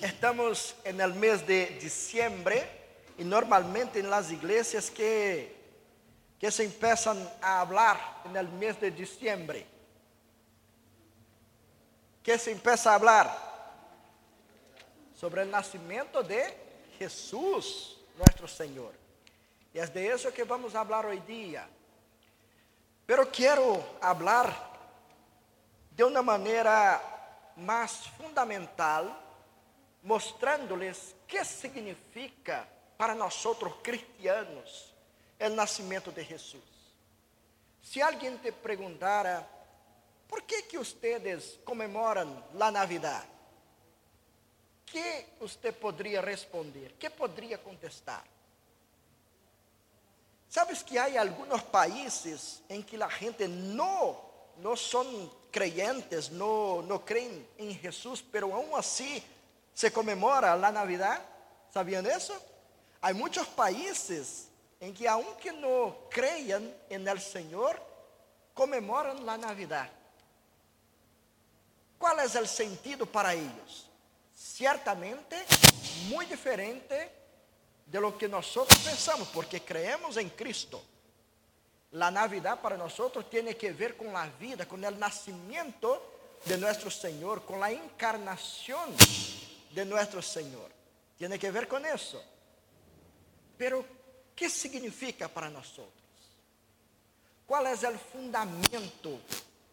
Estamos en el mes de diciembre y normalmente en las iglesias que, que se empiezan a hablar en el mes de diciembre. ¿Qué se empieza a hablar? Sobre el nacimiento de Jesús, nuestro Señor. Y es de eso que vamos a hablar hoy día. Pero quiero hablar de una manera más fundamental, mostrándoles qué significa para nosotros cristianos el nacimiento de Jesús. Si alguien te preguntara, ¿por qué que ustedes conmemoran la Navidad? ¿Qué usted podría responder? ¿Qué podría contestar? ¿Sabes que hay algunos países en que la gente no, no son creyentes, no, no creen en Jesús, pero aún así se conmemora la Navidad? ¿Sabían eso? Hay muchos países en que aunque no crean en el Señor, conmemoran la Navidad. ¿Cuál es el sentido para ellos? Ciertamente muy diferente de lo que nosotros pensamos, porque creemos en Cristo. La Navidad para nosotros tiene que ver con la vida, con el nacimiento de nuestro Señor, con la encarnación de nuestro Señor. Tiene que ver con eso. Pero, ¿qué significa para nosotros? ¿Cuál es el fundamento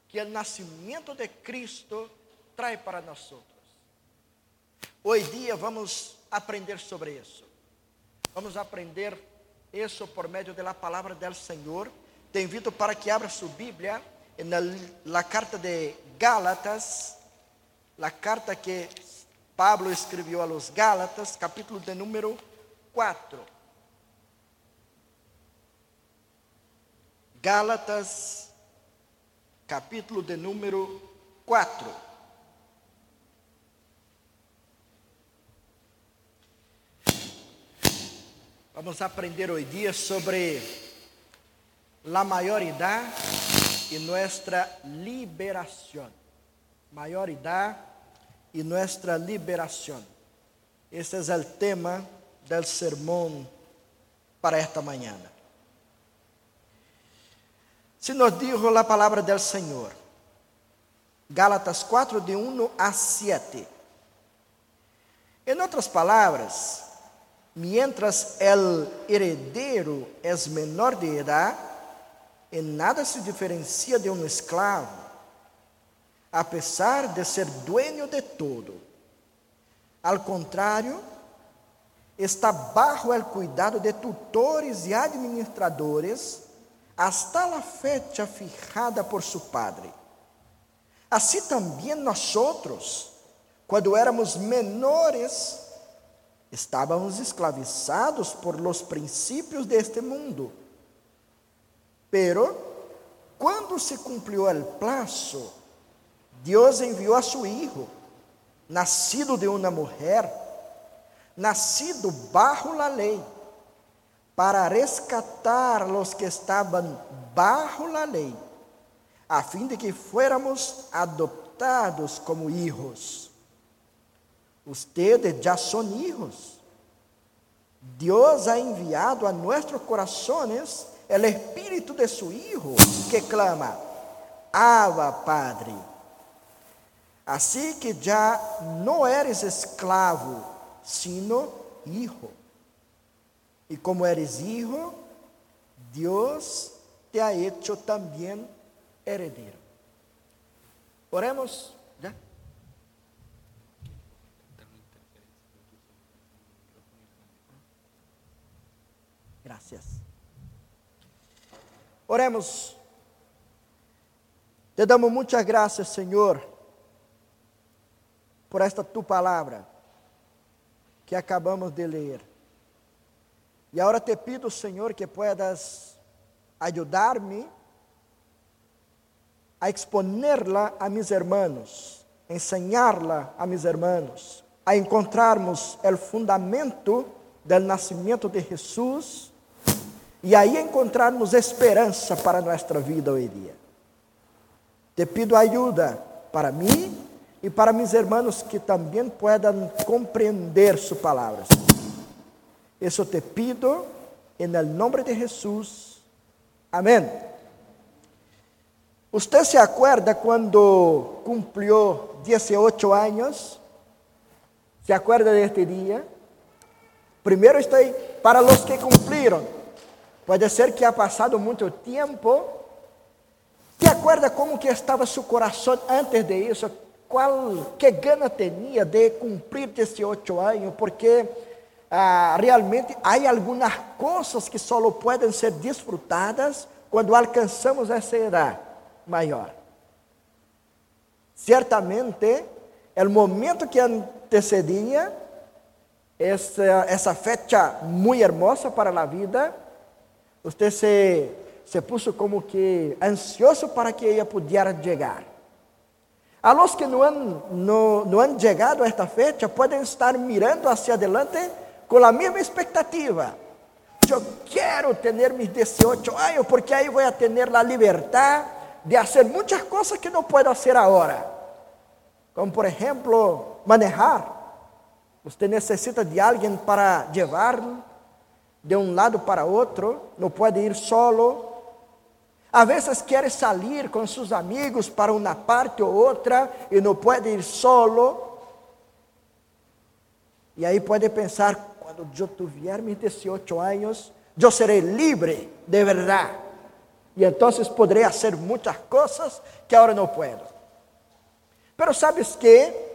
que el nacimiento de Cristo trae para nosotros? Hoy día vamos aprender sobre eso. Vamos aprender isso por meio da palavra do Senhor. Te invito para que abra sua Bíblia na carta de Gálatas, a carta que Pablo escreveu a los Gálatas, capítulo de número 4. Gálatas, capítulo de número 4. Vamos aprender hoje dia sobre a maioridade e nossa liberação. Maioridade e nossa liberação. Este é o tema do sermão para esta manhã. Se nos dijo a palavra do Senhor, Gálatas 4, de 1 a 7. Em outras palavras, mientras el heredero es menor de edad, en nada se diferencia de un esclavo, a pesar de ser dueño de todo. Al contrario, está bajo el cuidado de tutores y administradores hasta la fecha fijada por su padre. Así también nosotros, cuando éramos menores, Estávamos esclavizados por los princípios deste mundo. Pero, quando se cumpriu o plazo, Deus enviou a seu Hijo, nascido de uma mulher, nascido bajo la lei, para rescatar los que estavam bajo la lei, a fim de que fuéramos adoptados como hijos. Ustedes ya son hijos. Dios ha enviado a nuestros corazones el espíritu de su Hijo que clama, Abba Padre. Así que ya no eres esclavo, sino hijo. Y como eres hijo, Dios te ha hecho también heredero. Oremos. Gracias. Oremos. Te damos muitas graças, Senhor, por esta tu palavra que acabamos de ler. E agora te pido, Senhor, que puedas ajudar-me a exponerla a mis hermanos, enseñarla a mis hermanos, a encontrarmos o fundamento del nascimento de Jesus e aí encontrarmos esperança para nossa vida hoje dia. Te pido ajuda para mim y para mis hermanos que también puedan comprender sus palabras. Eso te pido en el nombre de Jesús. Amén. Usted se acuerda cuando cumplió 18 años? ¿Se acuerda de este día? Primero estoy para los que cumplieron. Puede ser que ha pasado mucho tiempo. ¿Se acuerda cómo que estaba su corazón antes de eso? ¿Cuál, qué gana tenía de cumplir 18 años? Porque ah, realmente hay algunas cosas que solo pueden ser disfrutadas cuando alcanzamos esa edad mayor. Ciertamente, el momento que antecedía essa, essa fecha muito hermosa para a vida, você se, se puso como que ansioso para que ela pudesse chegar. A los que não han, no, no han chegado a esta fecha podem estar mirando hacia adelante com a mesma expectativa. Eu quero ter meus 18 anos porque aí vou ter a liberdade de fazer muitas coisas que não posso fazer agora. Como, por exemplo, manejar. Você necessita de alguém para levar de um lado para outro, não pode ir solo. Às vezes quer sair com seus amigos para uma parte ou outra e não pode ir solo. E aí pode pensar, quando eu tiver meus 18 anos, eu serei livre de verdade. E então poderei fazer muitas coisas que agora não posso. Pero sabes que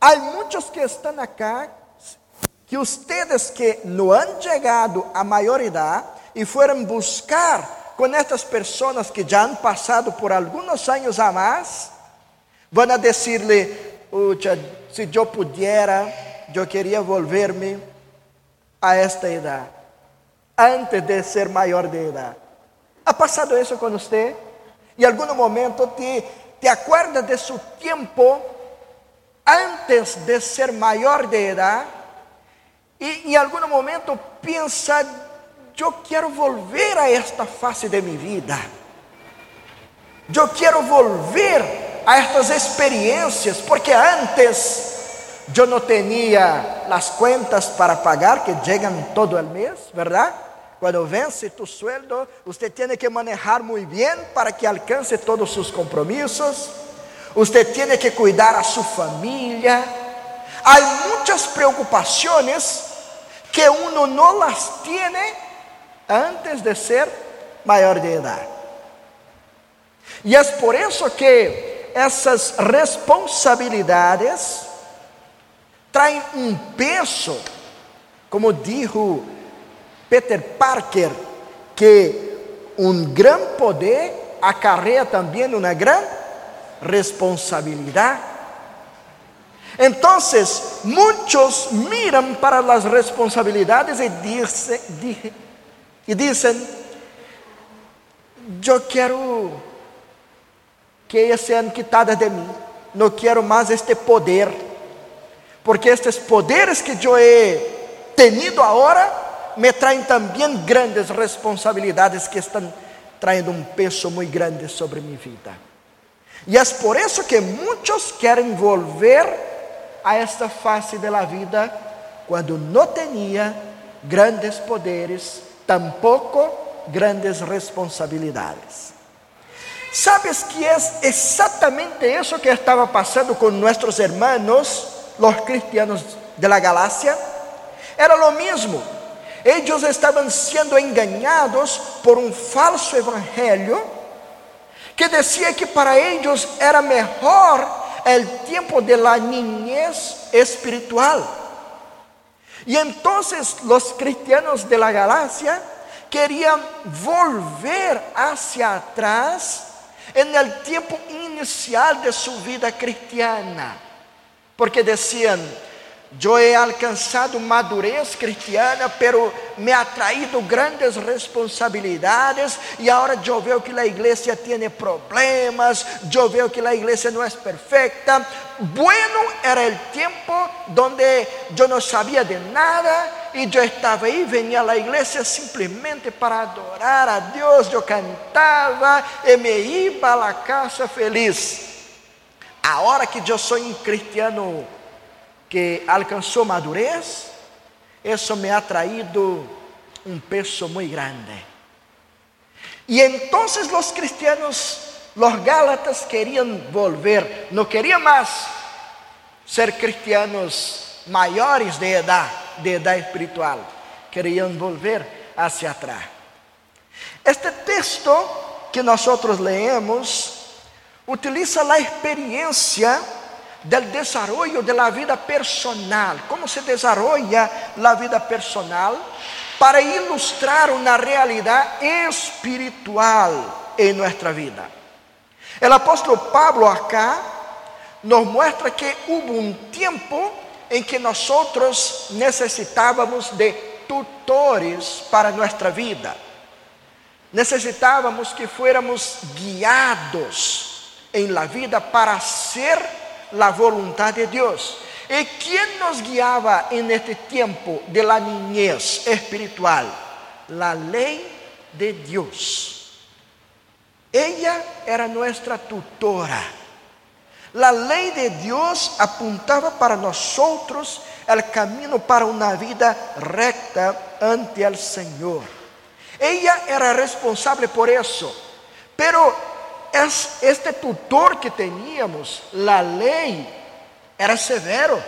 Há muitos que estão acá que ustedes que não han chegado a maioridade e foram buscar com estas pessoas que já han passado por alguns anos a mais, vão a dizer-lhe, se eu pudiera, eu queria volver-me a esta idade, antes de ser maior de idade. ¿Ha passado isso com você? Em algum momento te, te acuerdas de seu tempo antes de ser maior de idade e em algum momento pensa, eu quero volver a esta fase de minha vida. Eu quero volver a estas experiências, porque antes eu não tinha as contas para pagar que chegam todo o mês, verdade? Quando vence tu sueldo, você tem que manejar muito bem para que alcance todos os seus compromissos. Usted tiene que cuidar a su familia. Hay muchas preocupaciones que uno no las tiene antes de ser mayor de edad. Y es por eso que esas responsabilidades traen un peso, como dijo Peter Parker, que un gran poder acarrea también una gran responsabilidad. Entonces, muchos miran para las responsabilidades y, dice, y dicen, yo quiero que sean quitadas de mí, no quiero más este poder, porque estos poderes que yo he tenido ahora me traen también grandes responsabilidades que están trayendo un peso muy grande sobre mi vida. E é por isso que muitos querem volver a esta fase da vida quando não tinha grandes poderes, tampouco grandes responsabilidades. Sabes que é exatamente isso que estava passando com nossos hermanos, os cristianos de la Galácia? Era lo mesmo. Eles estavam sendo enganados por um falso evangelho que decía que para ellos era mejor el tiempo de la niñez espiritual. Y entonces los cristianos de la Galacia querían volver hacia atrás en el tiempo inicial de su vida cristiana, porque decían, eu he alcançado madurez cristiana, pero me ha traído grandes responsabilidades e agora eu vejo que a igreja tem problemas, eu vejo que a igreja não é perfecta. Bueno era o tempo donde eu não sabia de nada e eu estava aí, venia à igreja simplesmente para adorar a Deus, eu cantava e me para a casa feliz. Ahora que yo soy un cristiano que alcanzó madurez, eso me ha traído un peso muy grande. Y entonces los cristianos, los gálatas querían volver, no querían más ser cristianos mayores de edad, de edad espiritual, querían volver hacia atrás. Este texto que nosotros leemos utiliza la experiencia del desarrollo de la vida personal, cómo se desarrolla la vida personal, para ilustrar una realidad espiritual en nuestra vida. El apóstol Pablo acá nos muestra que hubo un tiempo en que nosotros necesitábamos de tutores para nuestra vida. Necesitávamos que fuéramos guiados en la vida para hacer la voluntad de Dios. ¿Y quién nos guiaba en este tiempo de la niñez espiritual? La ley de Dios. Ella era nuestra tutora. La ley de Dios apuntaba para nosotros el camino para una vida recta ante el Señor. Ella era responsable por eso. Pero este tutor que teníamos, la ley, era severo.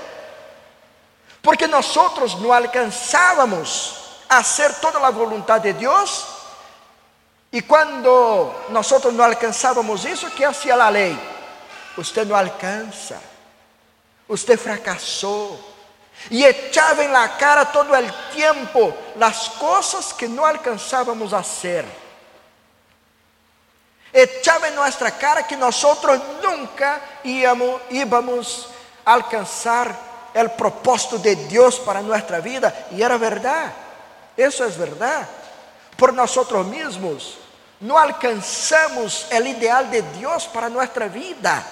Porque nosotros no alcanzábamos a hacer toda la voluntad de Dios. Y cuando nosotros no alcanzábamos eso, ¿qué hacía la ley? Usted no alcanza. Usted fracasó. Y echaba en la cara todo el tiempo las cosas que no alcanzábamos a hacer echaba en nuestra cara que nosotros nunca íbamos, a alcanzar el propósito de Dios para nuestra vida. Y era verdad, eso es verdad. Por nosotros mismos no alcanzamos el ideal de Dios para nuestra vida.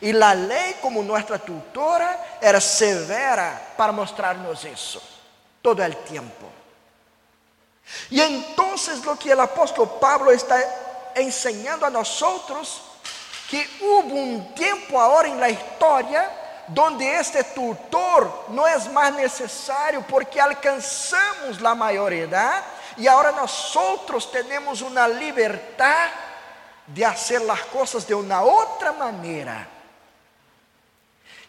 Y la ley como nuestra tutora era severa para mostrarnos eso todo el tiempo. Y entonces lo que el apóstol Pablo está enseñando a nosotros que hubo un tiempo ahora en la historia donde este tutor no es más necesario porque alcanzamos la mayoría y ahora nosotros tenemos una libertad de hacer las cosas de una otra manera.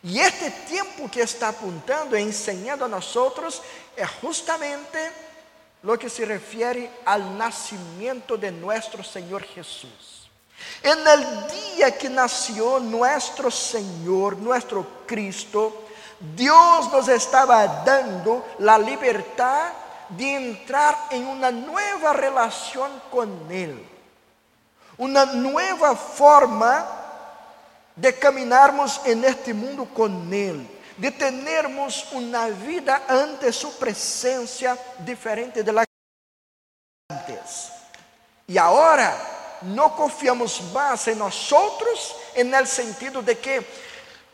Y este tiempo que está apuntando enseñando a nosotros es justamente lo que se refiere al nacimiento de nuestro Señor Jesús. En el día que nació nuestro Señor, nuestro Cristo, Dios nos estaba dando la libertad de entrar en una nueva relación con Él, una nueva forma de caminarmos en este mundo con Él de termos uma vida ante sua presença diferente de la antes. E agora não confiamos mais em nós outros, en el sentido de que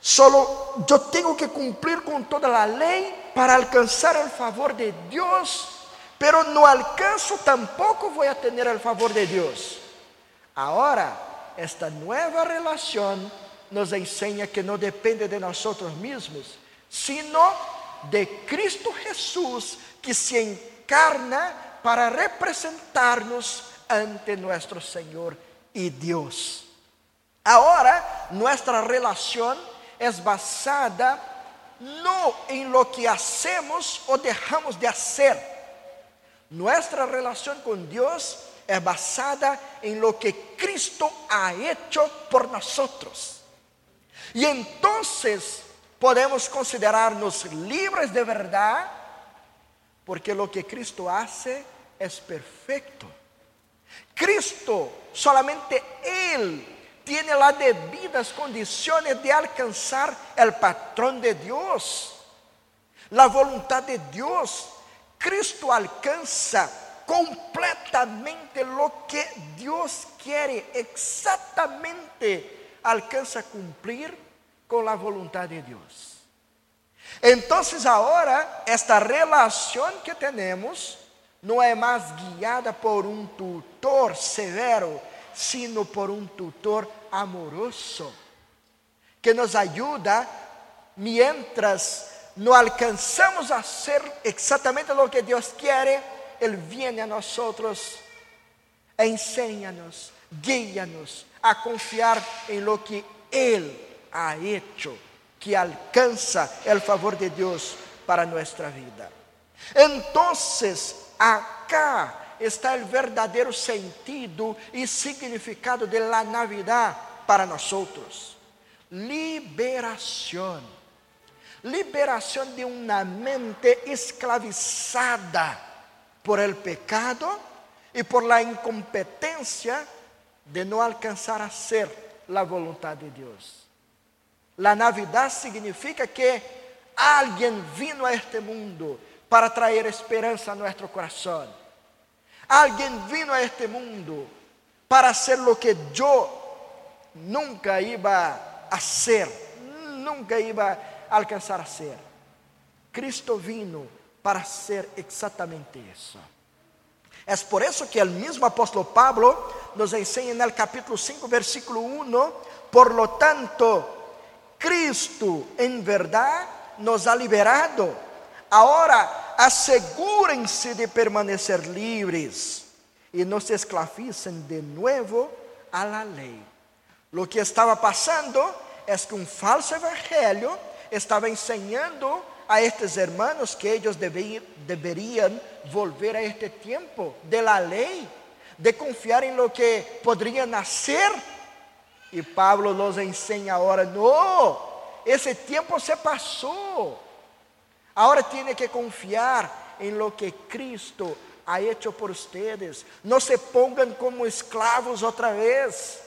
solo eu tenho que cumprir com toda a lei para alcançar o favor de Deus, pero não alcanço, tampoco vou a ter o favor de Deus. Agora, esta nova relação nos enseña que no depende de nosotros mismos, sino de Cristo Jesús que se encarna para representarnos ante nuestro Señor y Dios. Ahora nuestra relación es basada no en lo que hacemos o dejamos de hacer. Nuestra relación con Dios es basada en lo que Cristo ha hecho por nosotros. Y entonces podemos considerarnos libres de verdad, porque lo que Cristo hace es perfecto. Cristo, solamente Él, tiene las debidas condiciones de alcanzar el patrón de Dios, la voluntad de Dios. Cristo alcanza completamente lo que Dios quiere, exactamente alcanza a cumplir con la voluntad de Dios. Entonces ahora esta relación que tenemos no es más guiada por un tutor severo, sino por un tutor amoroso. que nos ayuda mientras no alcanzamos a hacer exactamente lo que Dios quiere, Él viene a nosotros e enséñanos, guíanos a confiar en lo que Él ha hecho, que alcanza el favor de Dios para nuestra vida. Entonces, acá está el verdadero sentido y significado de la Navidad para nosotros. Liberación. Liberación de una mente esclavizada por el pecado y por la incompetencia de no alcanzar a ser la voluntad de Dios. La Navidad significa que alguien vino a este mundo para traer esperanza a nuestro corazón. Alguien vino a este mundo para hacer lo que yo nunca iba a hacer, nunca iba a alcanzar a hacer. Cristo vino para hacer exactamente eso. Es por eso que el mismo apóstol Pablo nos enseña en el capítulo 5, versículo 1, por lo tanto, Cristo en verdad nos ha liberado Ahora, asegúrense de permanecer livres e não se esclavicem de novo a la lei. Lo que estava passando é que um falso evangelho estava ensinando a estes hermanos que eles deveriam volver a este tempo de la lei, de confiar em lo que poderiam nascer. E Pablo nos ensina agora: não, esse tempo se passou. Ahora tiene que confiar en lo que Cristo ha hecho por ustedes. No se pongan como esclavos otra vez.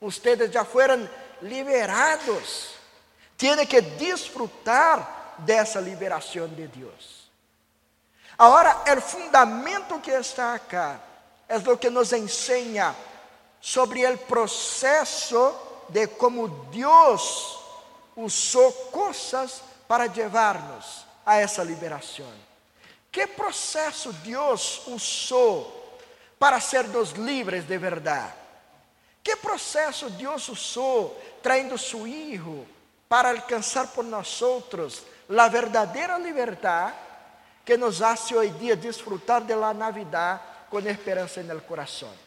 Ustedes ya fueron liberados. Tiene que disfrutar de esa liberación de Dios. Ahora, el fundamento que está acá es lo que nos enseña sobre el proceso de cómo Dios usó cosas para levar-nos a essa liberação. Que processo Deus usou para sermos livres de verdade? Que processo Deus usou traindo seu Hijo para alcançar por nós outros a verdadeira liberdade que nos hace hoje dia disfrutar de la Navidad com esperança no coração?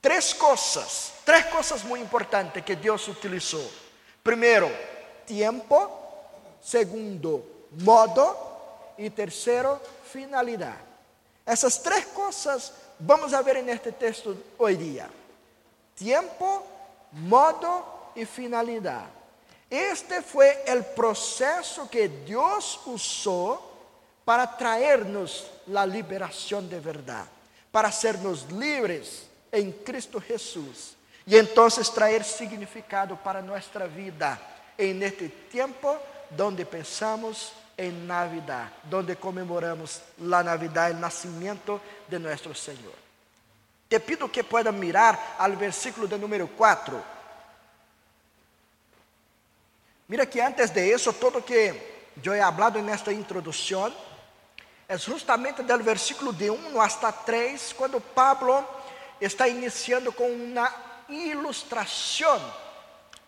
Três coisas, três coisas muito importantes que Deus utilizou. Primeiro, tempo segundo, modo e terceiro, finalidade. Essas três coisas vamos a ver neste texto hoje dia: tempo, modo e finalidade. Este foi o processo que Deus usou para traernos a liberação de verdade, para sermos livres em Cristo Jesus e então trazer significado para nossa vida em este tempo donde pensamos en Navidad, donde conmemoramos la Navidad, el nacimiento de nuestro Señor. Te pido que puedan mirar al versículo de número 4. Mira que antes de eso, todo que yo he hablado en esta es justamente del versículo de 1 hasta 3, cuando Pablo está iniciando con una ilustración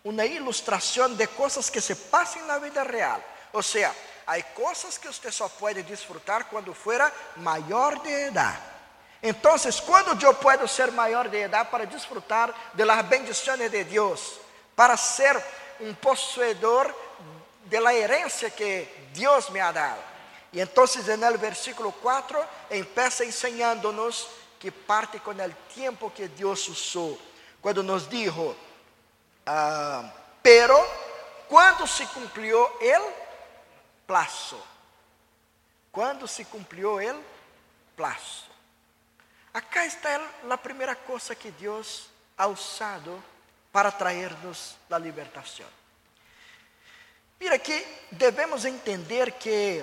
uma ilustração de coisas que se passam na vida real. Ou seja, há coisas que você só pode desfrutar quando fuera maior de idade. Então, quando eu posso ser maior de idade para desfrutar de las bendições de Deus, para ser um possuidor de la herencia que Deus me ha dado? E então, no versículo 4, empieza ensinando-nos que parte com o tempo que Deus usou, quando nos dijo, Ah, pero quando se cumpriu o plazo? Quando se cumpriu o plazo? Acá está a primeira coisa que Deus ha usado para traernos a libertação. Mira que devemos entender que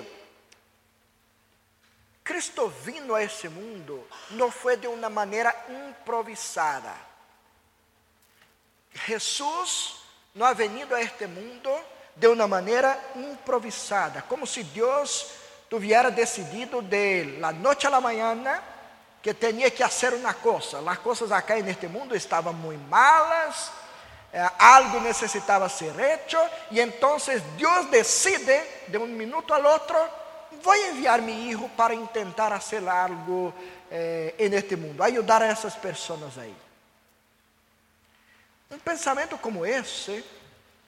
Cristo vino a esse mundo não foi de uma maneira improvisada. Jesús no ha venido a este mundo de una manera improvisada, como si Dios tuviera decidido de la noche a la mañana que tenía que hacer una cosa. Las cosas acá en este mundo estaban muy malas, eh, algo necesitaba ser hecho y entonces Dios decide de un minuto al otro, voy a enviar a mi para intentar hacer algo eh, este mundo, ayudar a esas personas ahí. Un pensamiento como ese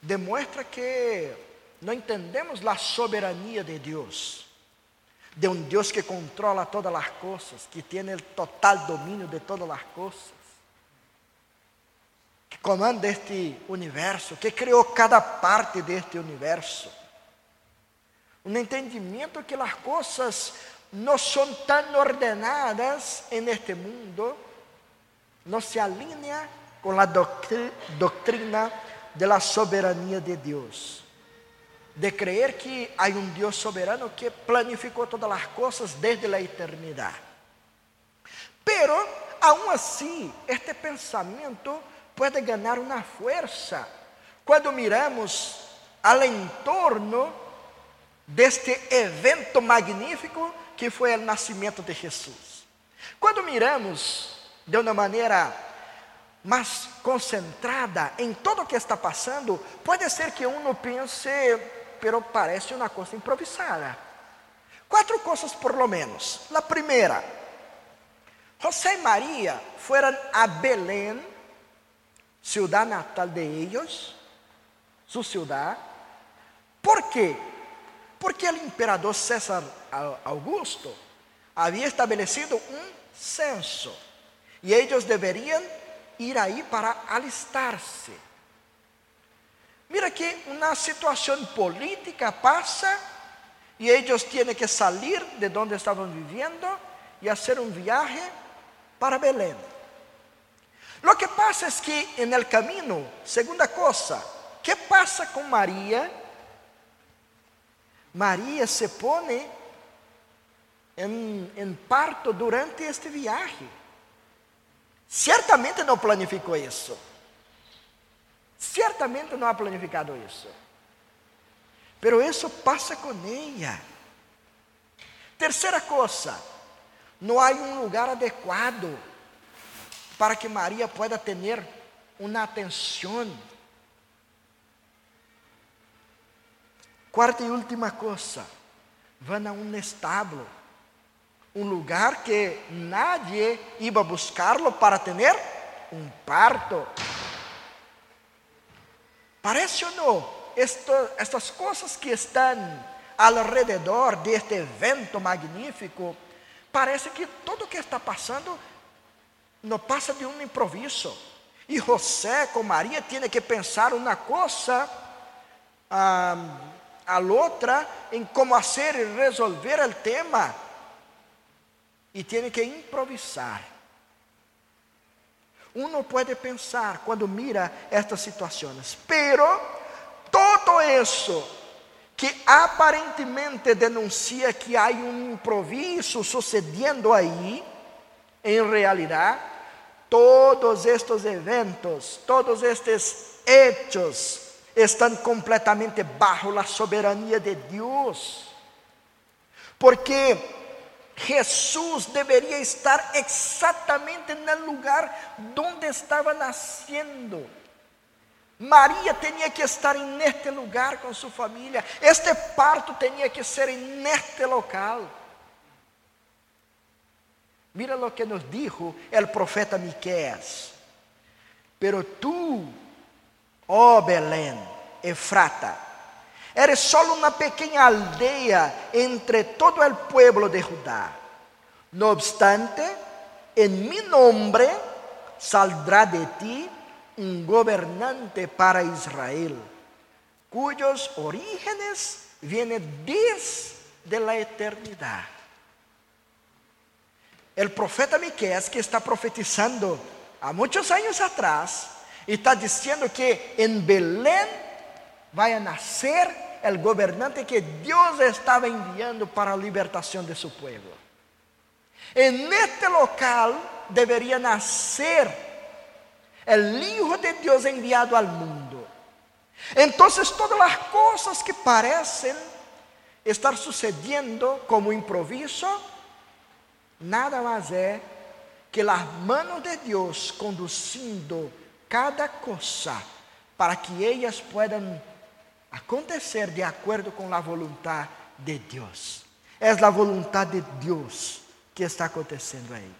demuestra que no entendemos la soberanía de Dios, de un Dios que controla todas las cosas, que tiene el total dominio de todas las cosas que comanda este universo, que criou cada parte deste universo. Um entendimento que as coisas não são tão ordenadas en este mundo, não se alinea com a doutrina de la soberania de Deus. De creer que há um Deus soberano que planificou todas as coisas desde a eternidade. Pero, aún assim, este pensamento pode ganhar uma força quando miramos ao entorno deste evento magnífico que foi o nascimento de Jesus. Quando miramos de uma maneira mais concentrada em tudo o que está passando, pode ser que um pense, pero parece uma coisa improvisada. Quatro coisas por lo menos. A primeira, José e Maria foram a Belém ciudad natal de ellos, su ciudad. ¿Por qué? Porque el emperador César Augusto había establecido un censo y ellos deberían ir ahí para alistarse. Mira que una situación política pasa y ellos tienen que salir de donde estaban viviendo y hacer un viaje para Belén. Lo que pasa es que en el camino, segunda cosa, ¿qué pasa con María? María se pone en, en parto durante este viaje. Certamente não planificou isso. Certamente não ha planificado isso. Pero isso passa com ela. Terceira coisa, não há um lugar adequado para que Maria pueda ter uma atenção. Quarta e última coisa, van a um estábulo, um lugar que nadie iba a buscarlo para ter um parto. Parece ou não? Estas coisas que estão alrededor deste evento magnífico, parece que tudo o que está passando não passa de um improviso. E José com Maria tem que pensar uma coisa a, a outra em como fazer e resolver o tema. E tem que improvisar. Uno pode pensar quando mira estas situações, pero todo isso que aparentemente denuncia que há um improviso sucedendo aí, em realidade, todos estes eventos, todos estes hechos estão completamente bajo a soberania de Deus. Porque Jesus deveria estar exatamente no lugar onde estava nascendo. Maria tinha que estar neste lugar com sua família. Este parto tinha que ser neste local. Mira lo que nos dijo el profeta Miqueas. Pero tú, oh Belén, Efrata, eres solo una pequeña aldea entre todo el pueblo de Judá. No obstante, en mi nombre saldrá de ti un gobernante para Israel, cuyos orígenes vienen desde la eternidad. El profeta Miqueas que está profetizando há muitos anos atrás e está dizendo que em Belém vai nascer o governante que Deus estava enviando para a libertação de seu povo. En este local deveria nascer o Hijo de Deus enviado ao mundo. Então, todas as coisas que parecem estar sucedendo como improviso, nada mais é que as manos de Deus conduzindo cada coisa para que ellas puedan acontecer de acuerdo con la voluntad de Dios. Es la voluntad de Dios que está acontecendo aí.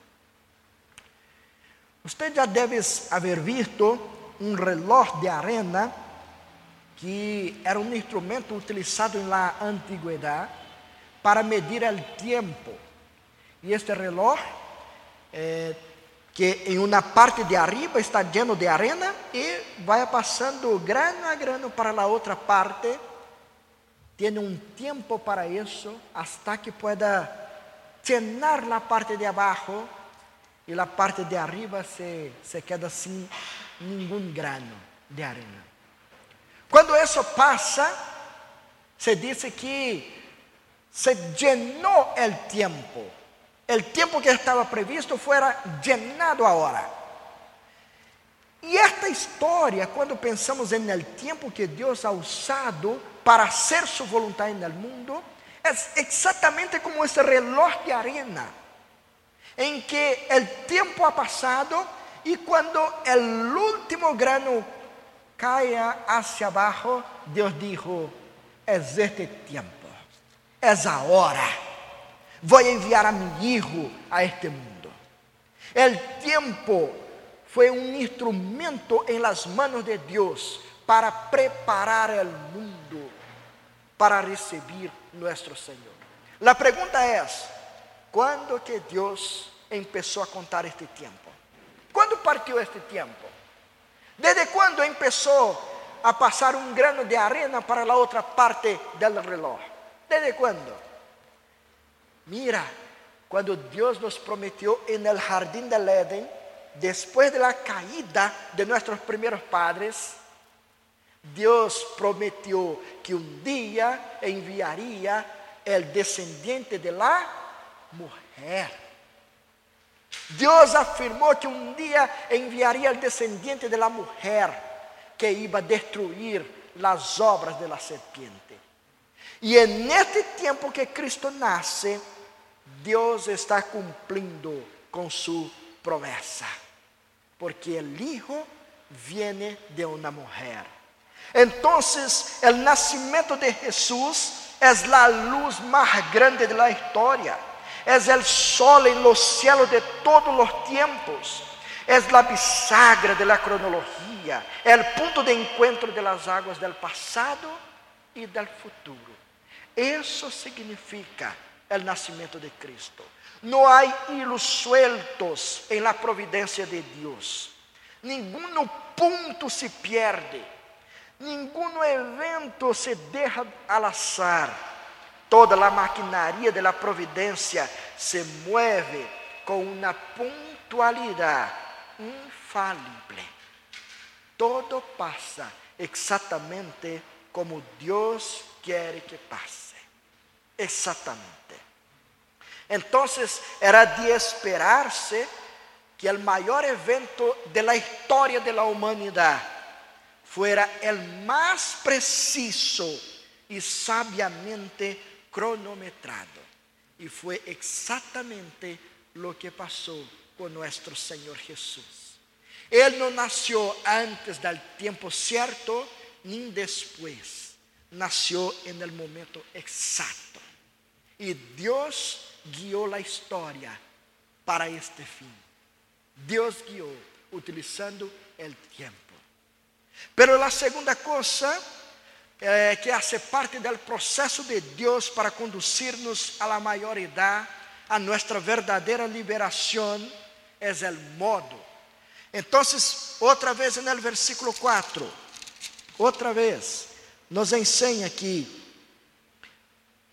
Você já deve haver visto um reloj de arena que era um instrumento utilizado na antiguidade para medir o tempo. E este reloj, eh, que em uma parte de arriba está lleno de arena e vai passando grano a grano para a outra parte, tem um tempo para isso, hasta que pueda llenar a parte de abaixo e a parte de arriba se, se queda sem nenhum grano de arena. Quando isso passa, se diz que se llenou o tempo. O tempo que estava previsto fuera llenado agora. E esta história, quando pensamos em el tempo que Deus ha usado para hacer su voluntad en el mundo, é exatamente como esse reloj de arena em que o tempo ha passado e quando o último grano caia hacia abaixo, Deus dijo: Es este tempo, es ahora. Vou enviar a mi hijo a este mundo. O tempo foi um instrumento em las manos de Deus para preparar o mundo para receber nosso Senhor. A pergunta é: quando que Deus começou a contar este tempo? Quando partiu este tempo? Desde quando começou a passar um grano de arena para a outra parte do reloj? Desde quando? Mira, quando Deus nos prometeu en el jardín del Éden, después de la caída de nuestros primeros padres, Deus prometeu que um dia enviaria el descendiente de la mujer. Deus afirmou que um dia enviaria o descendiente de la mujer que iba a destruir as obras de la serpiente. E é neste tempo que Cristo nasce, Deus está cumprindo com sua promessa, porque o Hijo viene de uma mulher. Então, o nascimento de Jesus é a luz mais grande da história, é o sol em los cielos de todos os tempos, é a bisagra de la cronologia, é o ponto de encontro de las águas del passado e del futuro. Isso significa o nascimento de Cristo. Não há hilos sueltos em la providência de Deus. Nenhum ponto se perde. Nenhum evento se deixa al azar. Toda a maquinaria de la providência se mueve com uma pontualidade infalível. Todo passa exatamente como Deus quer que passe. Exatamente. Então, era de esperar-se que o maior evento da história da humanidade fuera el más preciso y sabiamente cronometrado. Y fue exactamente lo que pasó con nuestro Señor Jesús. Él no nació antes del tiempo cierto ni después. Nació en el momento exacto. Y Dios guió la historia para este fin. Dios guió utilizando el tiempo. Pero a segunda coisa eh, que hace parte do processo de Deus para conduzir-nos a la maioridade, a nossa verdadeira liberação, é o modo. Então, outra vez no versículo 4, outra vez, nos ensina aqui,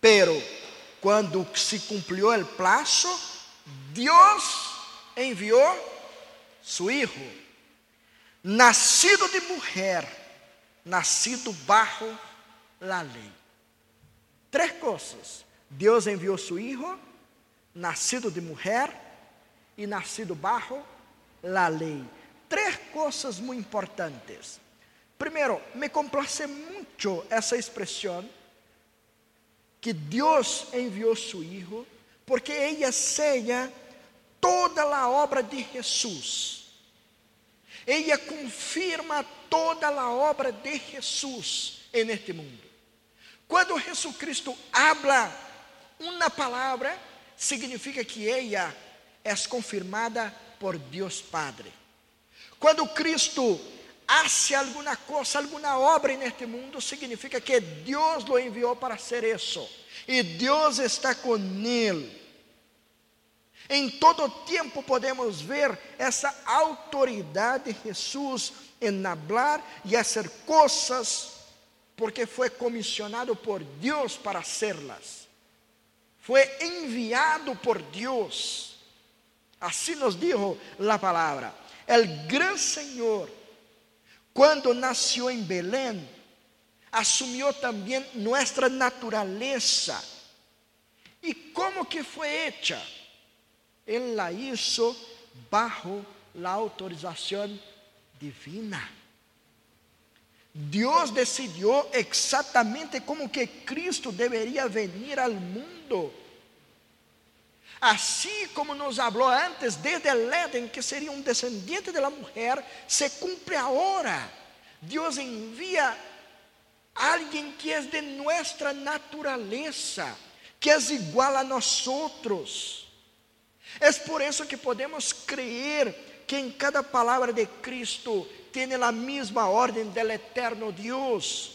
pero quando se cumpriu o plazo, Deus enviou su Hijo nascido de mulher, nascido bajo la lei. Três coisas. Deus enviou seu Hijo, nascido de mulher e nascido bajo la lei. Três coisas muito importantes. Primeiro, me complace muito essa expressão que Deus enviou seu Hijo, porque ela sella toda a obra de Jesus ella confirma toda a obra de Jesus en este mundo. Quando Jesucristo habla uma palavra, significa que ella é confirmada por Deus Padre. Quando Cristo hace alguma coisa, alguma obra neste mundo, significa que Deus lo enviou para ser isso. E Deus está com ele. Em todo tempo podemos ver essa autoridade de Jesus em hablar e fazer coisas, porque foi comissionado por Deus para hacerlas. Foi enviado por Deus. Assim nos dijo a palavra. El gran Senhor, quando nasceu em Belém, assumiu também nossa natureza. E como que foi hecha? Él la hizo bajo la autorización divina. Dios decidió exactamente como que Cristo debería venir al mundo. Así como nos habló antes desde el Edén que sería un descendiente de la mujer, se cumple ahora. Dios envía a alguien que es de nuestra naturaleza, que es igual a nosotros. É por isso que podemos crer que em cada palavra de Cristo tem a mesma ordem del eterno Deus.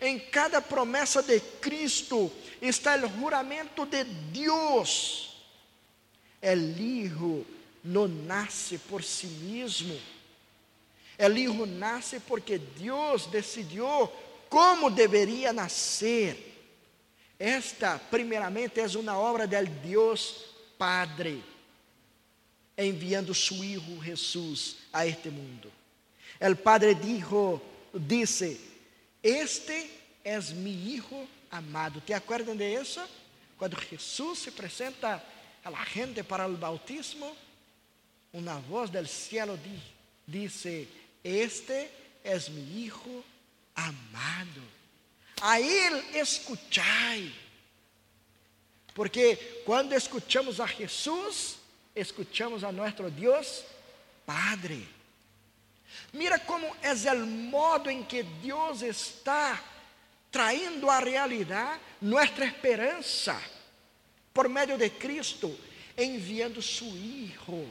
Em cada promessa de Cristo está o juramento de Deus. El Hijo não nasce por si mesmo. El Hijo nasce porque Deus decidiu como deveria nascer. Esta, primeiramente, é uma obra del Deus Padre enviando su Hijo Jesús a este mundo. El Padre dijo, dice, este es mi Hijo amado. ¿Te acuerdan de eso? Cuando Jesús se presenta a la gente para el bautismo, una voz del cielo dice, este es mi Hijo amado. A Él escucháis. Porque quando escuchamos a Jesús, escuchamos a nuestro Dios Padre. Mira como é o modo em que Deus está traindo a realidade nossa esperança por meio de Cristo, enviando su Hijo,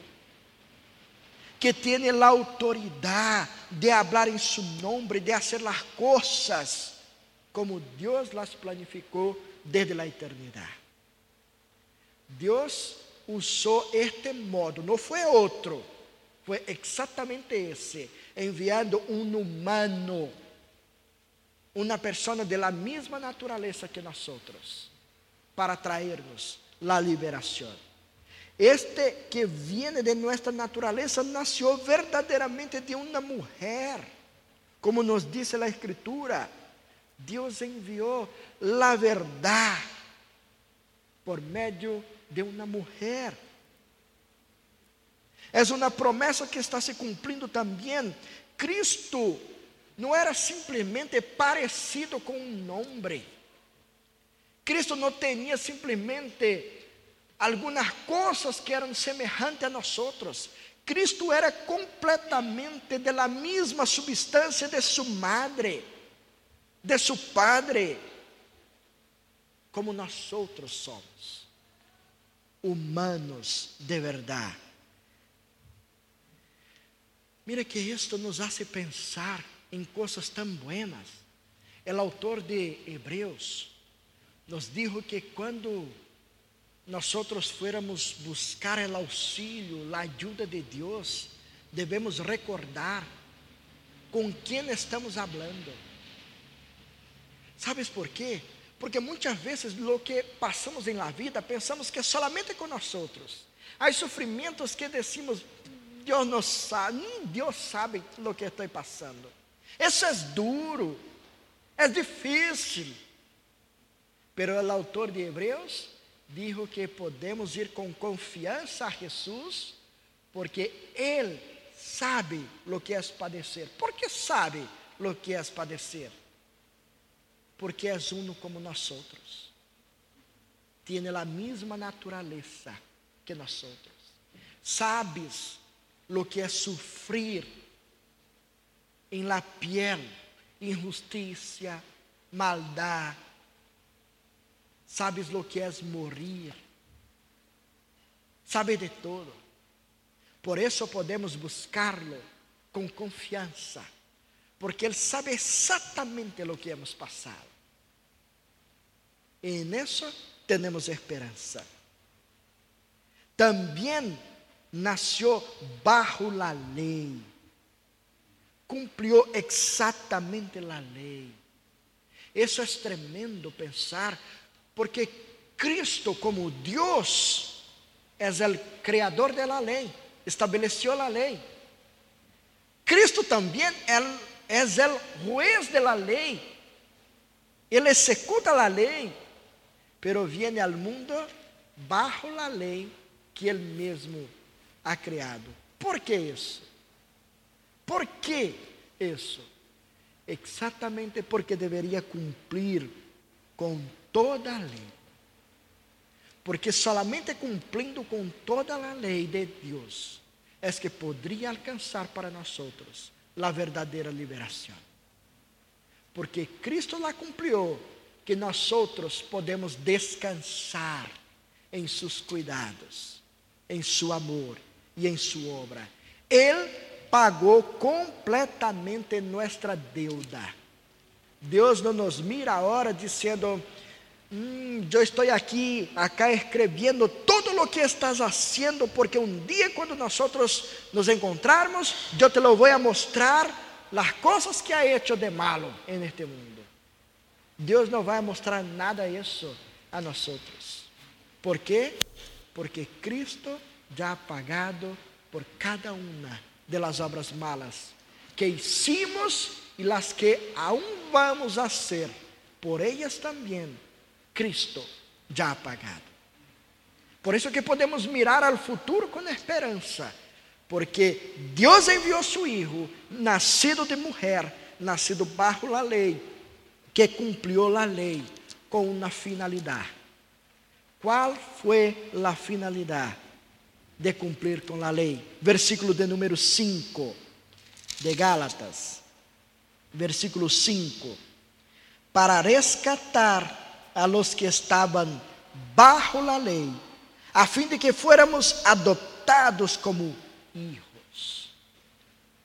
que tem a autoridade de hablar em su nome, de fazer as coisas como Deus las planificou desde a eternidade. Deus usou este modo, não foi outro, foi exatamente esse, enviando um humano, uma pessoa de la mesma natureza que nós outros, para traernos la liberação. Este que viene de nossa natureza nasceu verdadeiramente de uma mulher, como nos diz a Escritura. Deus enviou a verdade por meio de uma mulher. É uma promessa que está se cumprindo também. Cristo não era simplesmente parecido com um nome. Cristo não tinha simplesmente algumas coisas que eram semelhantes a nós outros. Cristo era completamente de la mesma substância de sua madre, de seu padre, como nós outros somos humanos de verdade. Mira que isto nos hace pensar em coisas tão buenas. O autor de Hebreus nos dijo que quando nós fuéramos buscar o auxílio, a ajuda de Deus, devemos recordar com quem estamos hablando. ¿Sabes por quê? Porque muitas vezes lo que passamos em la vida pensamos que é solamente com nós outros. Há sofrimentos que decimos, Deus não sabe, Deus sabe lo que estou passando. Isso é duro, é difícil. Pero o autor de Hebreus dijo que podemos ir com confiança a Jesus, porque Ele sabe lo que é padecer. Por que sabe lo que é padecer? porque és uno como nós outros. Tiene a mesma natureza que nós outros. Sabes lo que é sofrer em la piel injusticia, maldad. Sabes lo que es morir. Sabe de todo. Por eso podemos buscarlo com confiança, porque Ele sabe exatamente o que hemos passado. E nisso temos esperança. Também nasceu bajo la lei, cumpriu exatamente la lei. Isso é tremendo pensar, porque Cristo, como Deus, é o criador da lei, estabeleceu a lei. Cristo também é, o juez de la lei. Ele executa a lei, pero viene al mundo bajo la lei que ele mesmo ha criado. Por que isso? Por que isso? Exatamente porque deveria cumprir com toda a lei. Porque solamente cumprindo com toda a lei de Deus é que poderia alcançar para nós outros a verdadeira liberação. Porque Cristo lá cumpriu que nós outros podemos descansar em seus cuidados, em seu amor e em sua obra. Ele pagou completamente nossa deuda. Deus não nos mira agora dizendo, hum, eu estou aqui, acá escrevendo todo o que estás haciendo, porque um dia quando nós nos encontrarmos, eu te lo vou a mostrar as coisas que ha hecho de malo en este mundo. Deus não vai mostrar nada isso a nós outros. ¿Por quê? Porque Cristo já ha pagado por cada uma de las obras malas que hicimos e las que aún vamos a hacer. Por ellas também Cristo já ha pagado. Por isso que podemos mirar ao futuro com esperança, porque Deus enviou seu Filho, nascido de mulher, nascido bajo a lei, que cumpriu a lei com uma finalidade. Qual foi a finalidade de cumprir com a lei? Versículo de número 5 de Gálatas, versículo 5: Para rescatar a los que estavam bajo a lei, a fim de que fuéramos adoptados como hijos.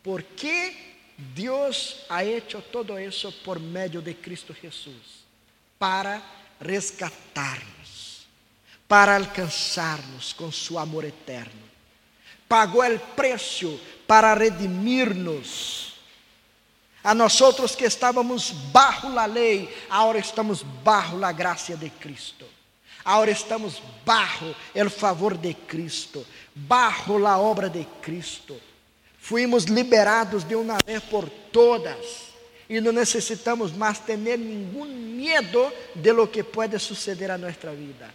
¿Por que Deus ha hecho todo isso por meio de Cristo Jesus? Para resgatar-nos, para alcançar-nos com seu amor eterno. Pagou o preço para redimir-nos. A nós outros que estávamos bajo la lei, agora estamos bajo la graça de Cristo. Agora estamos bajo o favor de Cristo, bajo a obra de Cristo. Fuimos liberados de uma vez por todas e não necessitamos mais ter nenhum medo de lo que pode suceder a nossa vida.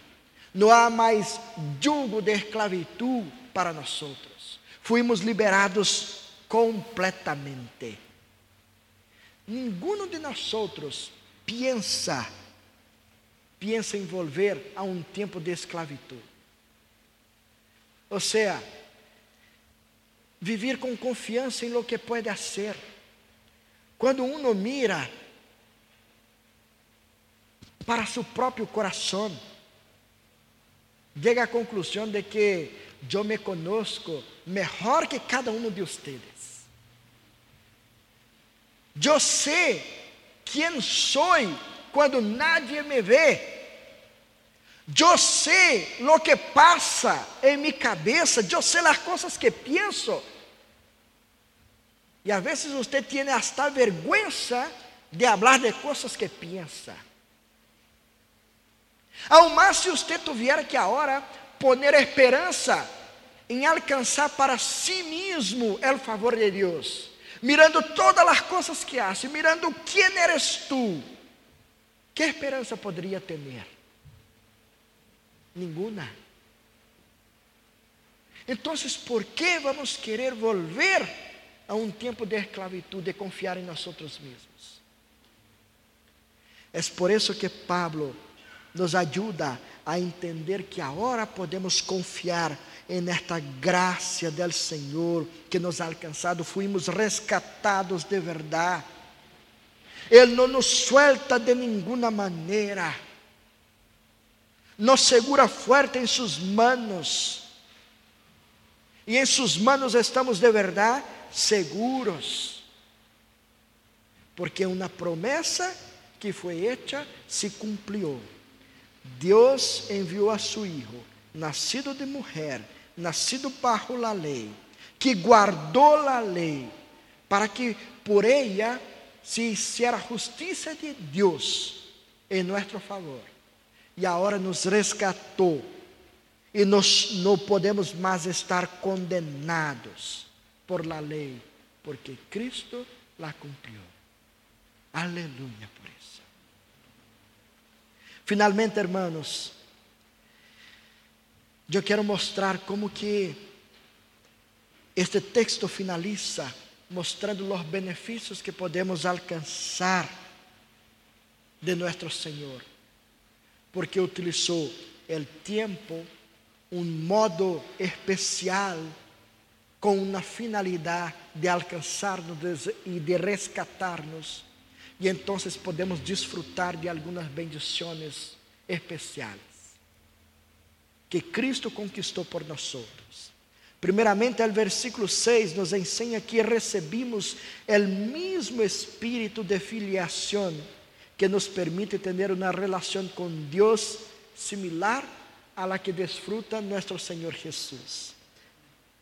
Não há mais jugo de esclavitud para nós outros. Fuimos liberados completamente. Ninguno de nós outros pensa piensa em volver a um tempo de esclavitud. Ou seja, viver com confiança em lo que pode ser. Quando uno mira para seu próprio coração, chega à conclusão de que eu me conosco melhor que cada um de vocês. Eu sei quem sou quando nadie me vê. Eu sei lo que passa em minha cabeça, eu sei as coisas que penso. E às vezes você tem hasta vergonha de falar de coisas que pensa. Ao mais, se você tiver que agora poner esperança em alcançar para si mesmo o favor de Deus, mirando todas as coisas que hace, mirando quem eres tu, que esperança poderia ter? Nenhuma. Então, por que vamos querer volver a um tempo de esclavitud, de confiar em nós mesmos? É por isso que Pablo nos ajuda a entender que agora podemos confiar en esta gracia del Señor que nos ha alcanzado, fuimos rescatados de verdad. Él no nos suelta de ninguna manera, nos segura fuerte en sus manos, y en sus manos estamos de verdad seguros, porque una promesa que fue hecha se cumplió. Dios envió a su Hijo, nacido de mujer, nacido bajo la lei, que guardou a lei, para que por ella se hiciera justiça de Deus em nosso favor. E agora nos resgatou e nós não podemos mais estar condenados por la lei, porque Cristo la cumpriu. Aleluia por isso. Finalmente, hermanos, eu quero mostrar como que este texto finaliza mostrando os benefícios que podemos alcançar de nosso Senhor, porque utilizou o tempo, um modo especial, com uma finalidade de alcançar-nos e de rescatar-nos, e então podemos desfrutar de algumas bendições especiais que Cristo conquistou por nós. Primeiramente, o versículo 6 nos ensina que recebimos o mesmo espírito de filiação que nos permite ter uma relação com Deus similar a la que desfruta nosso Senhor Jesus.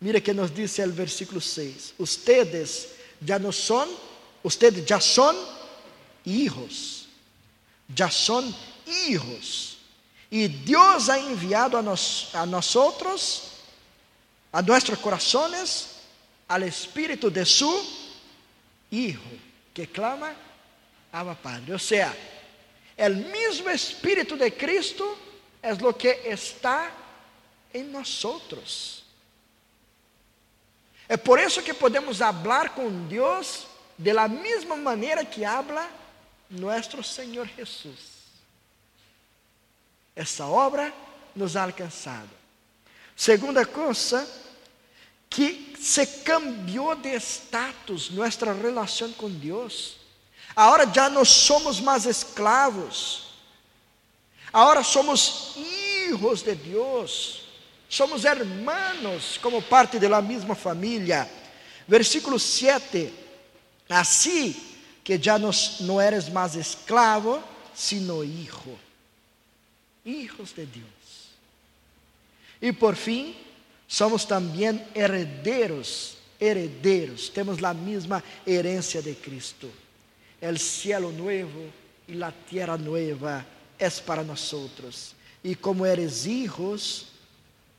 Mira que nos diz o versículo 6: Ustedes já não são, ustedes já são hijos, já são hijos e Deus ha enviado a, nós, a nosotros, a nossos corazones, al Espírito de su Hijo, que clama, Abba Padre. O sea, el mismo Espírito de Cristo es lo que está en nosotros. É por isso que podemos falar com Deus de la mesma maneira que habla nosso Senhor Jesus. Essa obra nos ha alcançado. Segunda coisa, que se cambiou de status nossa relação com Deus. Agora já não somos mais escravos. Agora somos hijos de Deus. Somos hermanos como parte da mesma família. Versículo 7. Assim que já não eres mais escravo, sino hijo hijos de Deus. E por fim, somos também herederos, herederos, temos a mesma herência de Cristo. El cielo nuevo e la tierra nueva es para nosotros. E como eres hijos,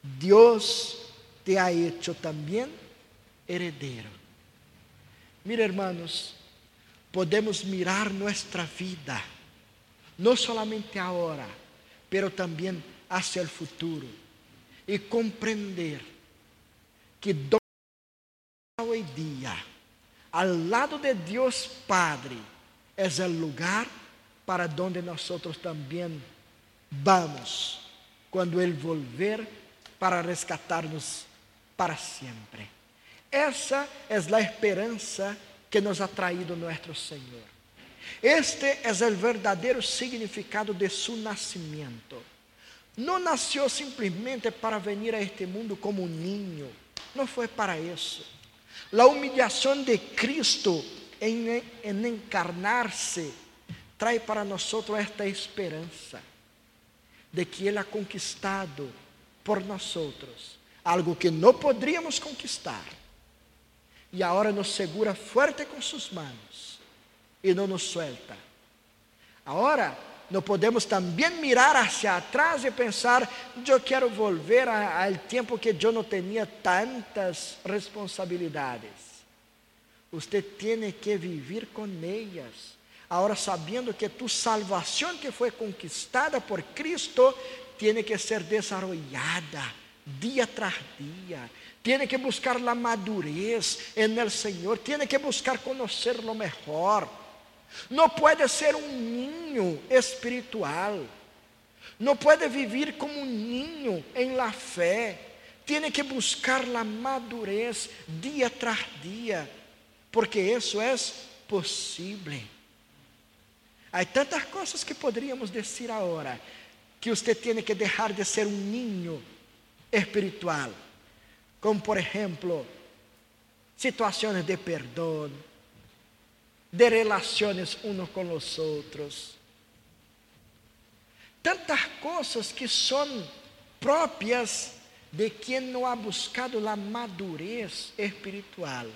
Deus te ha hecho também heredero. Mira, hermanos, podemos mirar nuestra vida, não solamente agora, pero também hacia el futuro e compreender que hoy día, al lado de Dios Padre, es el lugar para donde nosotros también vamos quando Ele volver para rescatar-nos para sempre. Essa é a esperança que nos ha traído nosso Senhor. Este é o verdadeiro significado de su nascimento. Não nasceu simplesmente para venir a este mundo como um ninho, não foi para isso. A humilhação de Cristo em, em encarnar-se traz para nós esta esperança de que Ele ha conquistado por nós algo que não poderíamos conquistar e agora nos segura forte com suas mãos e não nos suelta. Agora, não podemos também mirar hacia atrás e pensar, eu quero volver ao tempo que eu não tinha tantas responsabilidades. Você tem que viver com elas. Agora, sabendo que tu salvação que foi conquistada por Cristo, tem que ser desarrollada dia tras dia. Tem que buscar a madurez en el Senhor. Tem que buscar conhecer lo mejor. Não pode ser um ninho espiritual. Não pode viver como um ninho em la fé. tiene que buscar la madurez día tras día, porque eso es posible. Hay tantas cosas que podríamos decir ahora, que usted tiene que dejar de ser un niño espiritual, como por ejemplo, situaciones de perdón, de relaciones unos con los otros. Tantas cosas que son propias de quien no ha buscado la madurez espiritual.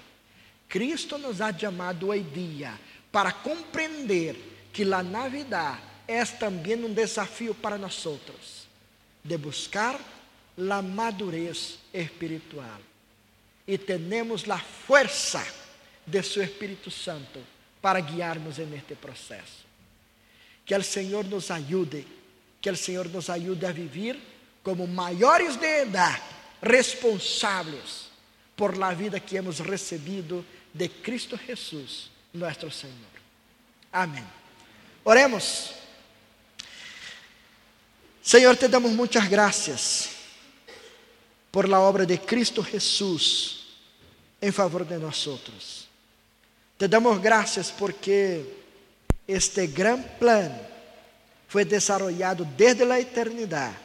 Cristo nos ha llamado hoy día para compreender que la Navidad es también un desafío para nosotros de buscar la madurez espiritual. Y tenemos la fuerza de su Espíritu Santo para guiarnos en este proceso. Que el Señor nos ayude, que el Señor nos ayude a vivir como maiores de edad, responsáveis por la vida que hemos recebido de Cristo Jesús, nuestro Senhor. Amém. Oremos. Senhor, te damos muitas graças por la obra de Cristo Jesús em favor de nós outros. Te damos graças porque este gran plan foi desarrollado desde a eternidade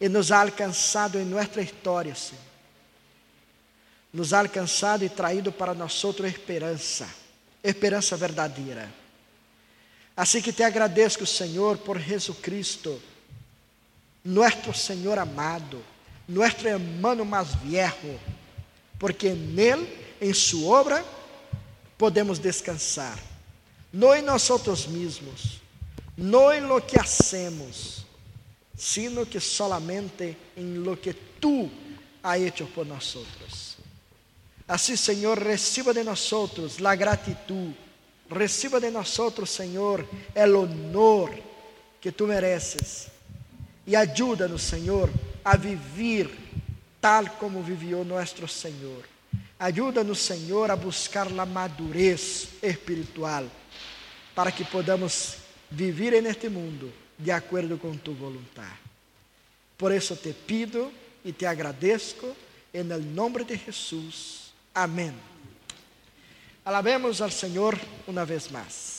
e nos ha alcançado em nossa história, Senhor. Nos ha alcançado e traído para nós esperança, esperança verdadeira. Assim que te agradeço, Senhor, por Jesus Cristo, nosso Senhor amado, nosso hermano mais viejo, porque nele, em sua obra, podemos descansar, não em nós mesmos, não em lo que hacemos, sino que solamente en lo que tú has hecho por nosotros. Así, Señor, reciba de nosotros la gratitud, reciba de nosotros, Señor, el honor que tú mereces y ayúdanos, Señor, a vivir tal como vivió nuestro Señor. Ayúdanos, Senhor, a buscar a madurez espiritual para que podamos viver neste mundo de acordo com tu vontade. Por isso te pido e te agradeço, em nome de Jesus. Amém. Alabemos ao Senhor uma vez mais.